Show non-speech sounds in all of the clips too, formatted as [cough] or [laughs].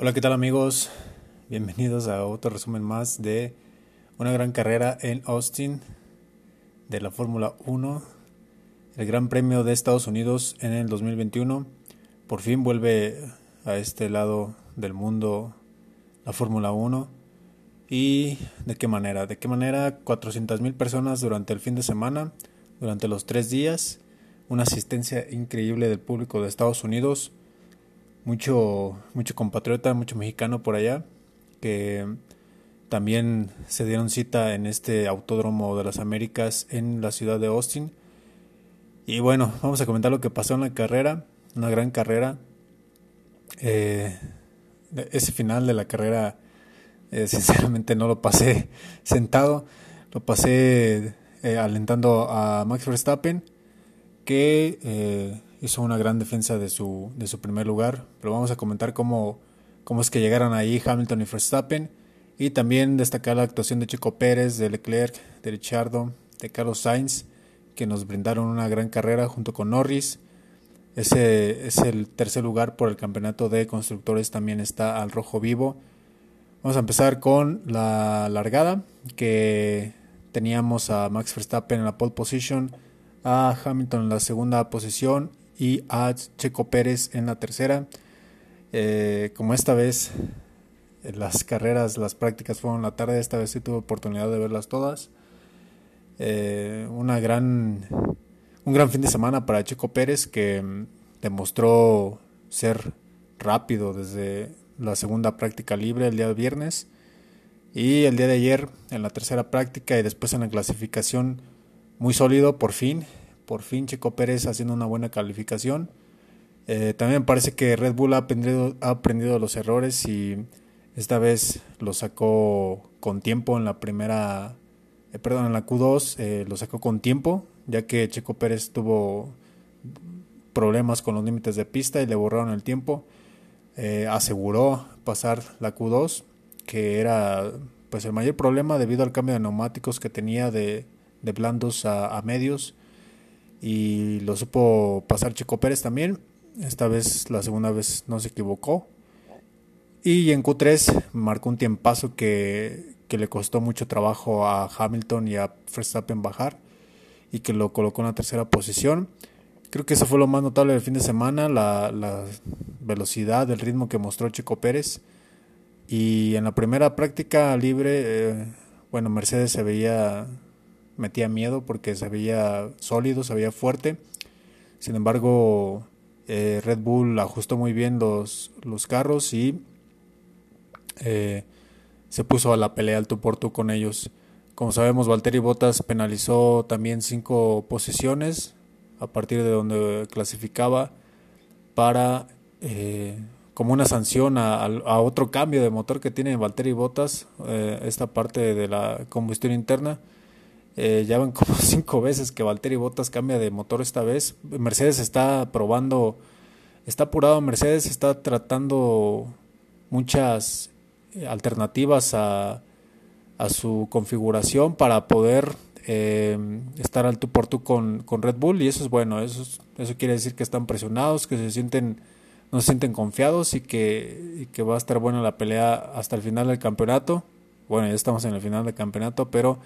Hola, ¿qué tal amigos? Bienvenidos a otro resumen más de una gran carrera en Austin de la Fórmula 1, el Gran Premio de Estados Unidos en el 2021. Por fin vuelve a este lado del mundo la Fórmula 1. ¿Y de qué manera? ¿De qué manera 400.000 personas durante el fin de semana, durante los tres días? Una asistencia increíble del público de Estados Unidos mucho, mucho compatriota, mucho mexicano por allá, que también se dieron cita en este Autódromo de las Américas en la ciudad de Austin. Y bueno, vamos a comentar lo que pasó en la carrera, una gran carrera. Eh, ese final de la carrera, eh, [laughs] sinceramente no lo pasé sentado, lo pasé eh, alentando a Max Verstappen, que hizo una gran defensa de su, de su primer lugar, pero vamos a comentar cómo, cómo es que llegaron ahí Hamilton y Verstappen y también destacar la actuación de Chico Pérez, de Leclerc, de Richardo, de Carlos Sainz, que nos brindaron una gran carrera junto con Norris. Ese es el tercer lugar por el campeonato de constructores, también está al rojo vivo. Vamos a empezar con la largada, que teníamos a Max Verstappen en la pole position, a Hamilton en la segunda posición y a Checo Pérez en la tercera. Eh, como esta vez las carreras, las prácticas fueron la tarde, esta vez sí tuve oportunidad de verlas todas. Eh, una gran, un gran fin de semana para Checo Pérez que mm, demostró ser rápido desde la segunda práctica libre el día de viernes y el día de ayer en la tercera práctica y después en la clasificación muy sólido por fin por fin Checo Pérez haciendo una buena calificación. Eh, también parece que Red Bull ha aprendido, ha aprendido los errores y esta vez lo sacó con tiempo en la primera, eh, perdón, en la Q2 eh, lo sacó con tiempo, ya que Checo Pérez tuvo problemas con los límites de pista y le borraron el tiempo. aseguró pasar la Q2, que era pues el mayor problema debido al cambio de neumáticos que tenía de blandos a medios y lo supo pasar Checo Pérez también. Esta vez, la segunda vez, no se equivocó. Y en Q3 marcó un tiempazo que, que le costó mucho trabajo a Hamilton y a Verstappen bajar y que lo colocó en la tercera posición. Creo que eso fue lo más notable del fin de semana, la, la velocidad, el ritmo que mostró Checo Pérez. Y en la primera práctica libre, eh, bueno, Mercedes se veía metía miedo porque se veía sólido, se veía fuerte. Sin embargo, eh, Red Bull ajustó muy bien los, los carros y eh, se puso a la pelea al tú por tú con ellos. Como sabemos, Valtteri Bottas penalizó también cinco posiciones a partir de donde clasificaba para eh, como una sanción a, a, otro cambio de motor que tiene Valtteri Bottas, esta parte de la combustión interna eh, ya van [laughs] como cinco veces que Valtteri Bottas cambia de motor esta vez. Mercedes está probando, está apurado Mercedes, está tratando muchas eh, alternativas a, a su configuración para poder eh, estar al tú por tú con, con, Red Bull y eso es bueno, eso, eso quiere decir que están presionados, que se sienten no se sienten confiados y que, y que va a estar buena la pelea hasta el final del campeonato. Bueno, ya estamos en el final del campeonato, pero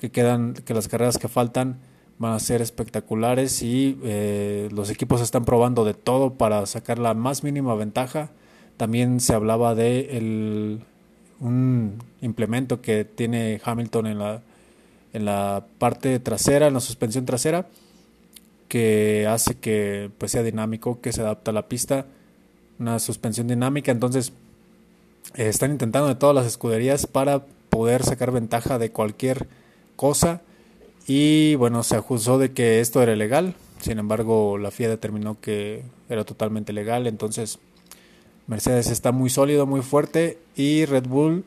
que quedan, que las carreras que faltan van a ser espectaculares y eh, los equipos están probando de todo para sacar la más mínima ventaja. También se hablaba de el, un implemento que tiene Hamilton en la, en la parte trasera, en la suspensión trasera, que hace que pues, sea dinámico, que se adapta a la pista, una suspensión dinámica. Entonces, eh, están intentando de todas las escuderías para poder sacar ventaja de cualquier cosa. Y bueno, se acusó de que esto era ilegal, sin embargo la FIA determinó que era totalmente legal, entonces Mercedes está muy sólido, muy fuerte. Y Red Bull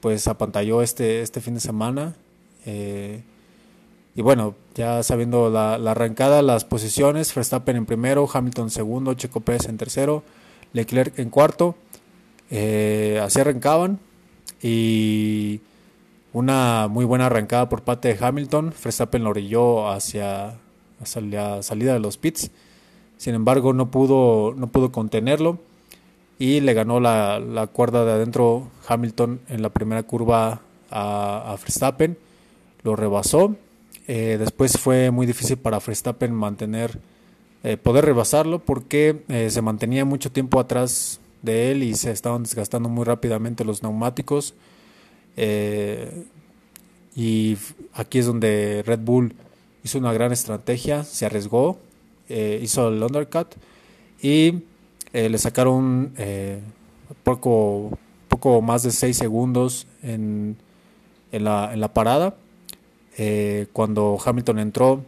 pues apantalló este, este fin de semana. Eh, y bueno, ya sabiendo la, arrancada, las posiciones, Verstappen en primero, Hamilton en segundo, Checo Pérez en tercero, Leclerc en cuarto, eh, así arrancaban. Y una muy buena arrancada por parte de Hamilton. Verstappen lo orilló hacia, la salida de los pits. Sin embargo, no pudo, no pudo contenerlo. y le ganó la, cuerda de adentro Hamilton en la primera curva a, Verstappen, lo rebasó. Eh, después fue muy difícil para Verstappen mantener, eh, poder rebasarlo porque eh, se mantenía mucho tiempo atrás de él y se estaban desgastando muy rápidamente los neumáticos. Y aquí es donde Red Bull hizo una gran estrategia, se arriesgó, hizo el undercut y eh, le sacaron eh, poco, poco más de 6 segundos en, la, en la parada. Eh, cuando Hamilton entró,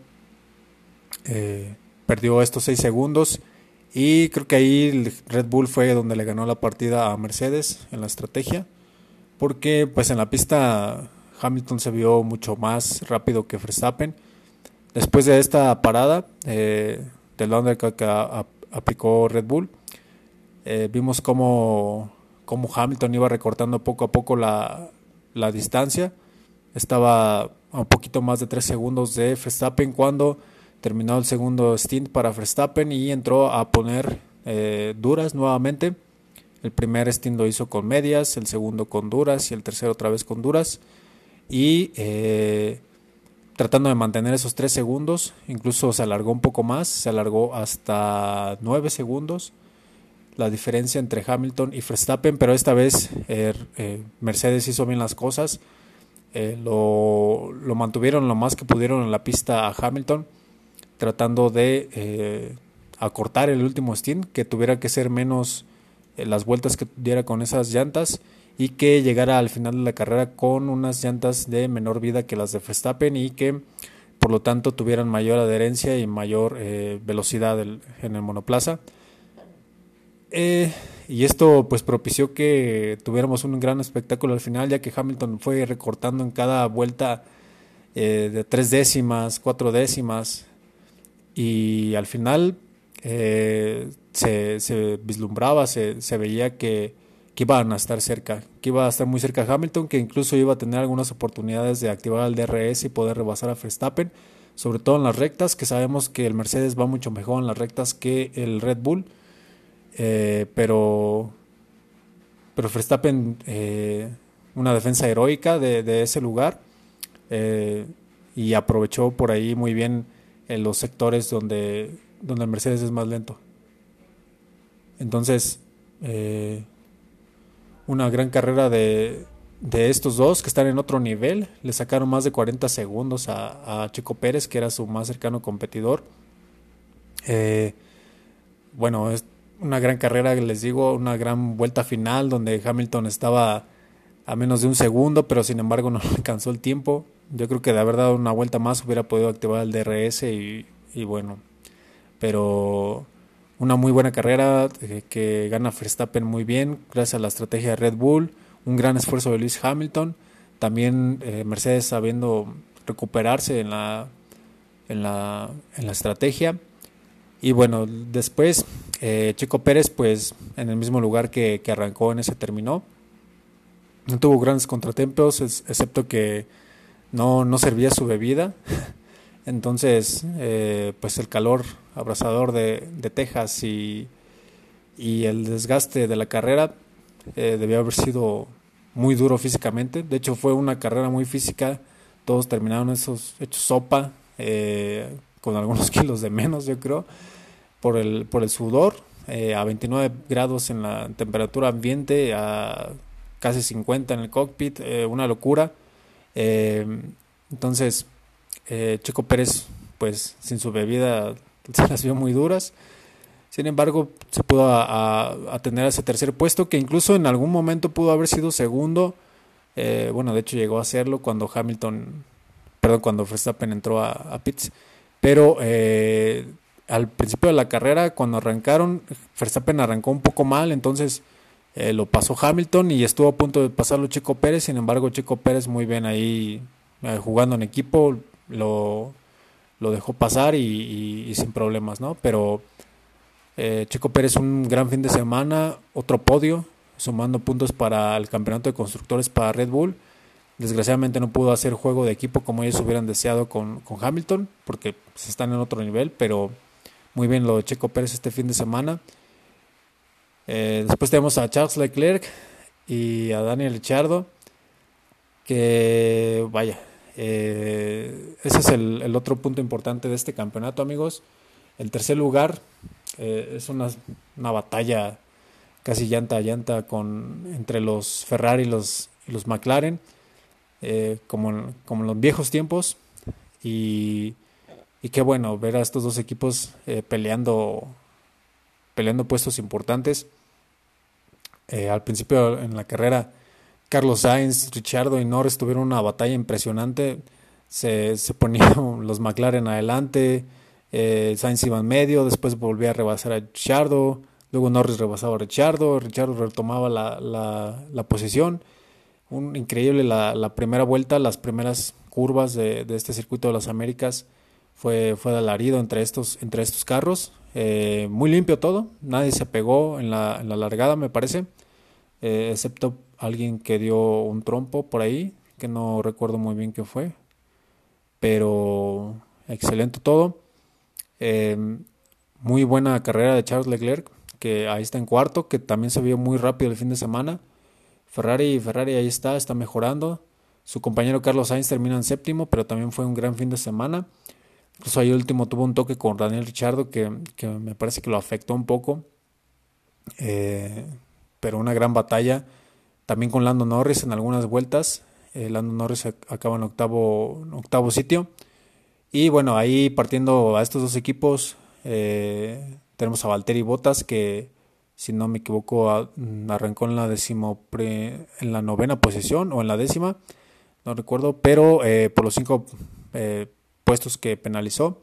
perdió estos 6 segundos y creo que ahí Red Bull fue donde le ganó la partida a Mercedes en la estrategia. Porque pues en la pista Hamilton se vio mucho más rápido que Verstappen. Después de esta parada del undercut que aplicó Red Bull, eh, vimos cómo, cómo, Hamilton iba recortando poco a poco la, la, distancia. Estaba a un poquito más de 3 segundos de Verstappen cuando terminó el segundo stint para Verstappen y entró a poner eh, duras nuevamente. El primer stint lo hizo con medias, el segundo con duras y el tercero otra vez con duras. Y eh, tratando de mantener esos 3 segundos, incluso se alargó un poco más, se alargó hasta 9 segundos la diferencia entre Hamilton y Verstappen, pero esta vez eh, eh, Mercedes hizo bien las cosas. Eh, lo, lo, mantuvieron lo más que pudieron en la pista a Hamilton, tratando de acortar el último stint, que tuviera que ser menos las vueltas que diera con esas llantas y que llegara al final de la carrera con unas llantas de menor vida que las de Verstappen y que por lo tanto tuvieran mayor adherencia y mayor velocidad en el monoplaza. Eh, y esto pues propició que tuviéramos un gran espectáculo al final, ya que Hamilton fue recortando en cada vuelta eh, de tres décimas, cuatro décimas, y al final eh, se, vislumbraba, se, veía que, que, iban a estar cerca, que iba a estar muy cerca Hamilton, que incluso iba a tener algunas oportunidades de activar el DRS y poder rebasar a Verstappen, sobre todo en las rectas, que sabemos que el Mercedes va mucho mejor en las rectas que el Red Bull. Eh, pero, pero Verstappen, eh, una defensa heroica de, ese lugar eh, y aprovechó por ahí muy bien en los sectores donde, donde el Mercedes es más lento. Entonces, una gran carrera de, de estos dos que están en otro nivel. Le sacaron más de 40 segundos a, a Chico Pérez, que era su más cercano competidor. bueno, es, una gran carrera, les digo, una gran vuelta final donde Hamilton estaba a menos de un segundo, pero sin embargo no [laughs] alcanzó el tiempo. Yo creo que de haber dado una vuelta más hubiera podido activar el DRS y, bueno, pero una muy buena carrera eh, que gana Verstappen muy bien gracias a la estrategia de Red Bull, un gran esfuerzo de Lewis Hamilton, también eh, Mercedes sabiendo recuperarse en la, en la, en la estrategia y bueno, después eh, Chico Pérez, pues en el mismo lugar que, arrancó en ese terminó. No tuvo grandes contratempos, excepto que no, no servía su bebida. [laughs] Entonces, pues el calor abrasador de, de Texas y, y, el desgaste de la carrera eh, debió haber sido muy duro físicamente. De hecho, fue una carrera muy física. Todos terminaron esos hechos sopa, eh, con algunos [laughs] kilos de menos, yo creo por el, por el sudor, eh, a 29 grados en la temperatura ambiente, a casi 50 en el cockpit, una locura. Entonces, Checo Pérez, pues sin su bebida, [laughs] se las vio muy duras. Sin embargo, se pudo a, tener ese tercer puesto, que incluso en algún momento pudo haber sido segundo. bueno, de hecho llegó a serlo cuando Hamilton, perdón, cuando Verstappen entró a, a pits. Pero al principio de la carrera, cuando arrancaron, Verstappen arrancó un poco mal, entonces eh, lo pasó Hamilton y estuvo a punto de pasarlo Chico Pérez, sin embargo Chico Pérez muy bien ahí eh, jugando en equipo, lo, lo dejó pasar y, sin problemas, ¿no? Pero eh, Chico Pérez un gran fin de semana, otro podio, sumando puntos para el campeonato de constructores para Red Bull. Desgraciadamente no pudo hacer juego de equipo como ellos hubieran deseado con, con Hamilton, porque pues, están en otro nivel, pero muy bien lo de Checo Pérez este fin de semana. Eh, después tenemos a Charles Leclerc y a Daniel Ricciardo, que vaya, eh, ese es el, otro punto importante de este campeonato, amigos. El tercer lugar eh, es una, batalla casi llanta a llanta con, entre los Ferrari y los, McLaren, como, como en los viejos tiempos. Y, y qué bueno ver a estos dos equipos peleando peleando puestos importantes. Eh, al principio en la carrera, Carlos Sainz, Richardo y Norris tuvieron una batalla impresionante. Se, se ponían [laughs] los McLaren adelante, eh, Sainz iba en medio, después volvía a rebasar a Richardo, luego Norris rebasaba a Richardo, Richardo retomaba la, la, posición. Un, increíble la, la, primera vuelta, las primeras curvas de, de, este circuito de las Américas fue, fue alarido entre estos, entre estos carros. Eh, muy limpio todo, nadie se pegó en la, en la largada, me parece, eh, excepto alguien que dio un trompo por ahí, que no recuerdo muy bien qué fue, pero excelente todo. Eh, muy buena carrera de Charles Leclerc, que ahí está en cuarto, que también se vio muy rápido el fin de semana. Ferrari, Ferrari ahí está, está mejorando. Su compañero Carlos Sainz termina en séptimo, pero también fue un gran fin de semana. Incluso ahí último tuvo un toque con Daniel Richardo que, me parece que lo afectó un poco. Eh, pero una gran batalla. También con Lando Norris en algunas vueltas. Eh, Lando Norris acaba en octavo, octavo sitio. Y bueno, ahí partiendo a estos dos equipos, eh, tenemos a Valtteri Bottas que, si no me equivoco, arrancó en la décimo en la novena posición o en la décima, no recuerdo, pero por los cinco puestos que penalizó.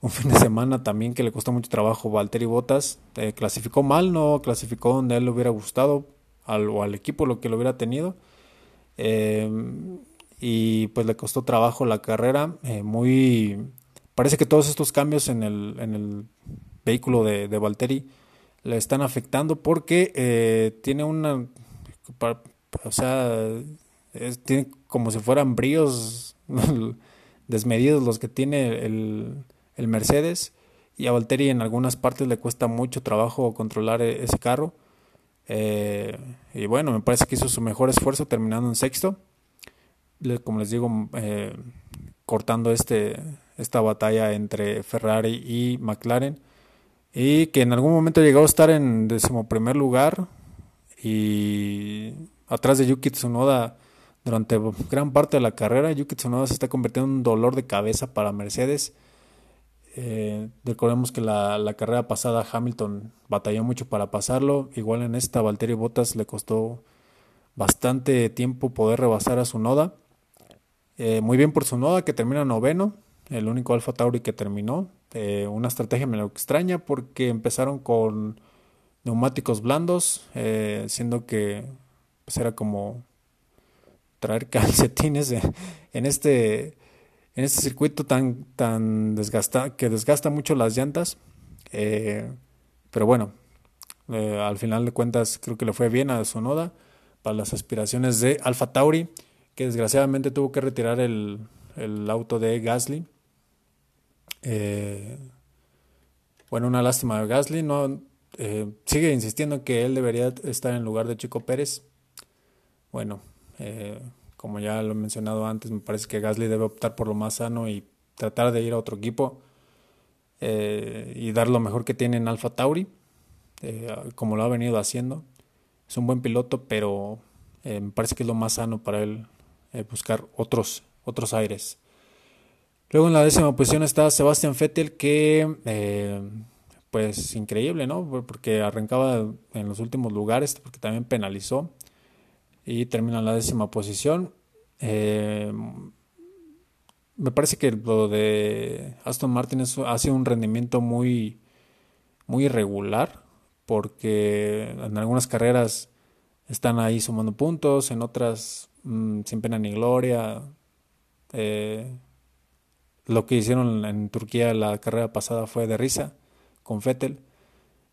Un [laughs] fin de semana también que le costó mucho trabajo Valtteri Bottas. Eh, clasificó mal, no clasificó donde a él le hubiera gustado al, o al equipo lo que lo hubiera tenido. Em, y pues le costó trabajo la carrera. Eh, muy parece que todos estos cambios en el, en el vehículo de, de Valtteri le están afectando porque eh, tiene una o sea tiene como si fueran bríos [laughs] desmedidos los que tiene el, el Mercedes y a Valtteri en algunas partes le cuesta mucho trabajo controlar e, ese carro. Eh, y bueno, me parece que hizo su mejor esfuerzo terminando en sexto. Como les digo, eh, cortando este, esta batalla entre Ferrari y McLaren. Y que en algún momento llegó a estar en decimoprimer lugar. Y atrás de Yuki Tsunoda durante gran parte de la carrera, Yuki Tsunoda se está convirtiendo en un dolor de cabeza para Mercedes. Eh, recordemos que la, la, carrera pasada Hamilton batalló mucho para pasarlo. Igual en esta, Valtteri Bottas le costó bastante tiempo poder rebasar a su noda. Eh, muy bien por su noda que termina noveno, el único Alfa Tauri que terminó. Eh, una estrategia me lo extraña porque empezaron con neumáticos blandos, siendo que pues era como traer [laughs] calcetines en este en este circuito tan tan que desgasta mucho las llantas eh, pero bueno eh, al final de cuentas creo que le fue bien a Sonoda para las aspiraciones de Alfa Tauri que desgraciadamente tuvo que retirar el, el auto de Gasly. Eh, bueno una lástima de Gasly no sigue insistiendo en que él debería estar en lugar de Chico Pérez. Bueno eh, como ya lo he mencionado antes, me parece que Gasly debe optar por lo más sano y tratar de ir a otro equipo eh, y dar lo mejor que tiene en Alfa Tauri, eh, como lo ha venido haciendo. Es un buen piloto, pero me parece que es lo más sano para él buscar otros, otros aires. Luego en la décima posición está Sebastian Vettel, que pues increíble, ¿no? Porque arrancaba en los últimos lugares, porque también penalizó y termina en la décima posición. Eh, me parece que lo de Aston Martin ha sido un rendimiento muy, muy irregular, porque en algunas carreras están ahí sumando puntos, en otras mm, sin pena ni gloria. Eh, lo que hicieron en Turquía la carrera pasada fue de risa con Fettel.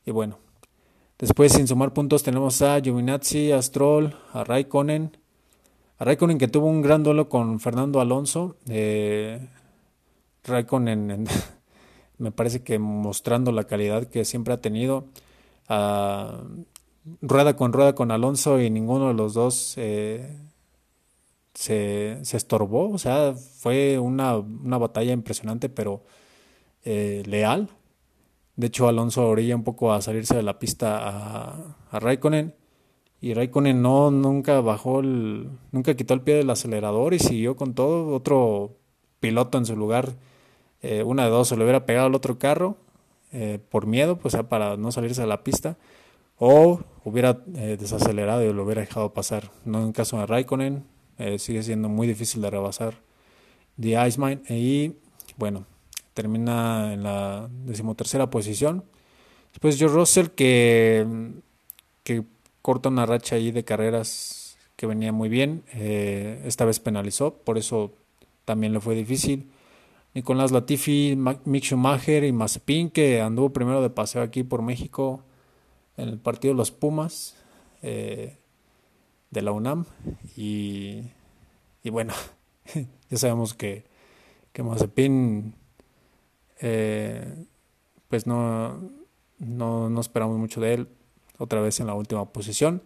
Y bueno, Después, sin sumar puntos, tenemos a Giovinazzi, a Stroll, a Raikkonen. A Raikkonen que tuvo un gran duelo con Fernando Alonso. Eh, Raikkonen [laughs] me parece que mostrando la calidad que siempre ha tenido. rueda con rueda con Alonso y ninguno de los dos eh, se, se, estorbó. O sea, fue una, una batalla impresionante, pero eh, leal. De hecho, Alonso orilla un poco a salirse de la pista a, a Raikkonen. Y Raikkonen no, nunca bajó el, nunca quitó el pie del acelerador y siguió con todo. Otro piloto en su lugar, eh, una de dos, se le hubiera pegado al otro carro eh, por miedo, pues para no salirse de la pista, o hubiera eh, desacelerado y lo hubiera dejado pasar. No en caso de Raikkonen, sigue siendo muy difícil de rebasar The Iceman. Y bueno, termina en la decimotercera posición. Después George Russell que, que corta una racha ahí de carreras que venía muy bien. esta vez penalizó, por eso también le fue difícil. Nicolás Latifi, Mick Schumacher y Mazepin, que anduvo primero de paseo aquí por México en el partido de los Pumas eh, de la UNAM. Y, bueno, [laughs] ya sabemos que, que Mazepin, eh, pues no, no, no esperamos mucho de él, otra vez en la última posición.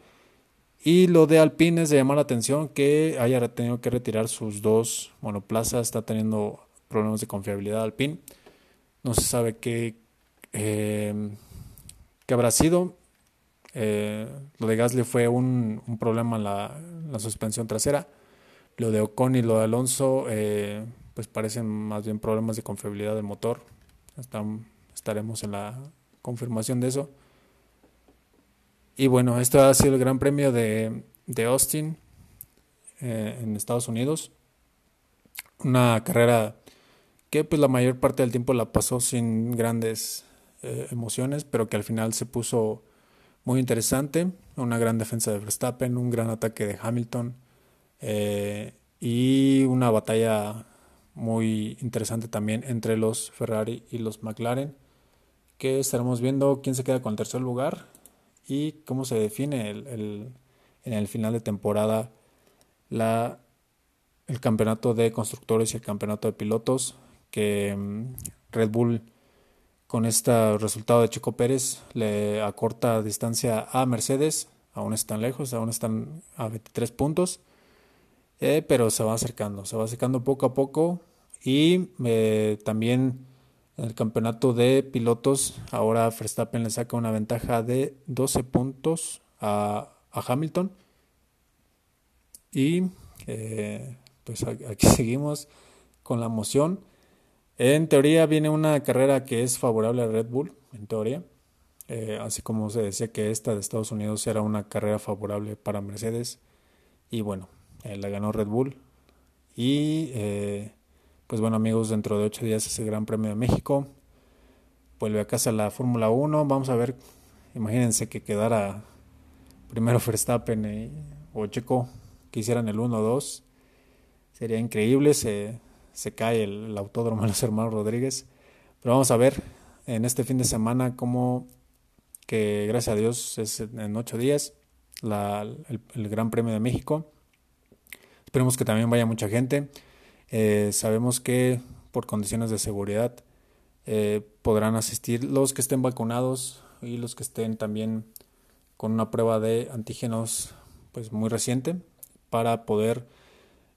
Y lo de Alpine es de llamar la atención que haya tenido que retirar sus dos monoplazas, está teniendo problemas de confiabilidad Alpine. No se sabe qué, eh, qué habrá sido. Eh, lo de Gasly fue un, un problema en la, la, suspensión trasera. Lo de Ocon y lo de Alonso, eh, pues parecen más bien problemas de confiabilidad del motor. estaremos en la confirmación de eso. Y bueno, esto ha sido el Gran Premio de, de Austin eh, en Estados Unidos. Una carrera que pues la mayor parte del tiempo la pasó sin grandes eh, emociones, pero que al final se puso muy interesante. Una gran defensa de Verstappen, un gran ataque de Hamilton eh, y una batalla muy interesante también entre los Ferrari y los McLaren, que estaremos viendo quién se queda con el tercer lugar y cómo se define el, en el final de temporada la, el campeonato de constructores y el campeonato de pilotos que mm, Red Bull con este resultado de Chico Pérez le acorta distancia a Mercedes, aún están lejos, aún están a 23 puntos, eh, pero se va acercando, se va acercando poco a poco y eh, también en el campeonato de pilotos, ahora Verstappen le saca una ventaja de 12 puntos a, Hamilton. Y eh, pues aquí [laughs] seguimos con la moción. En teoría viene una carrera que es favorable a Red Bull, en teoría. Así como se decía que esta de Estados Unidos era una carrera favorable para Mercedes. Y bueno, eh, la ganó Red Bull. Y pues bueno amigos, dentro de ocho días es el Gran Premio de México. Vuelve a casa la Fórmula 1. Vamos a ver, imagínense que quedara primero [laughs] Verstappen o Checo que hicieran el 1-2. Sería increíble, se, se cae el, autódromo de [laughs] los hermanos Rodríguez. Pero vamos a ver en este fin de semana cómo que gracias a Dios es en ocho días la, el Gran Premio de México. Esperemos que también vaya mucha gente. Eh, sabemos que por condiciones de seguridad eh, podrán asistir los que estén vacunados y los que estén también con una prueba de antígenos pues muy reciente para poder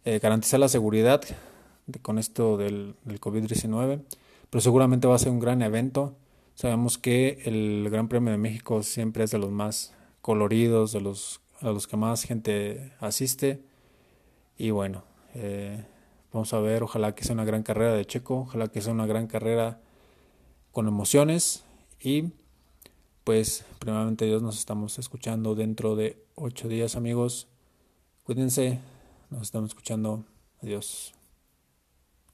eh, garantizar la seguridad con esto del, del COVID-19 pero seguramente va a ser un gran evento. Sabemos que el Gran Premio de México siempre es de los más coloridos de los a los que más gente asiste y bueno eh, Vamos a ver, ojalá que sea una gran carrera de Checo, ojalá que sea una gran carrera con emociones y pues primeramente Dios nos estamos escuchando dentro de ocho días amigos. Cuídense, nos estamos escuchando. Adiós.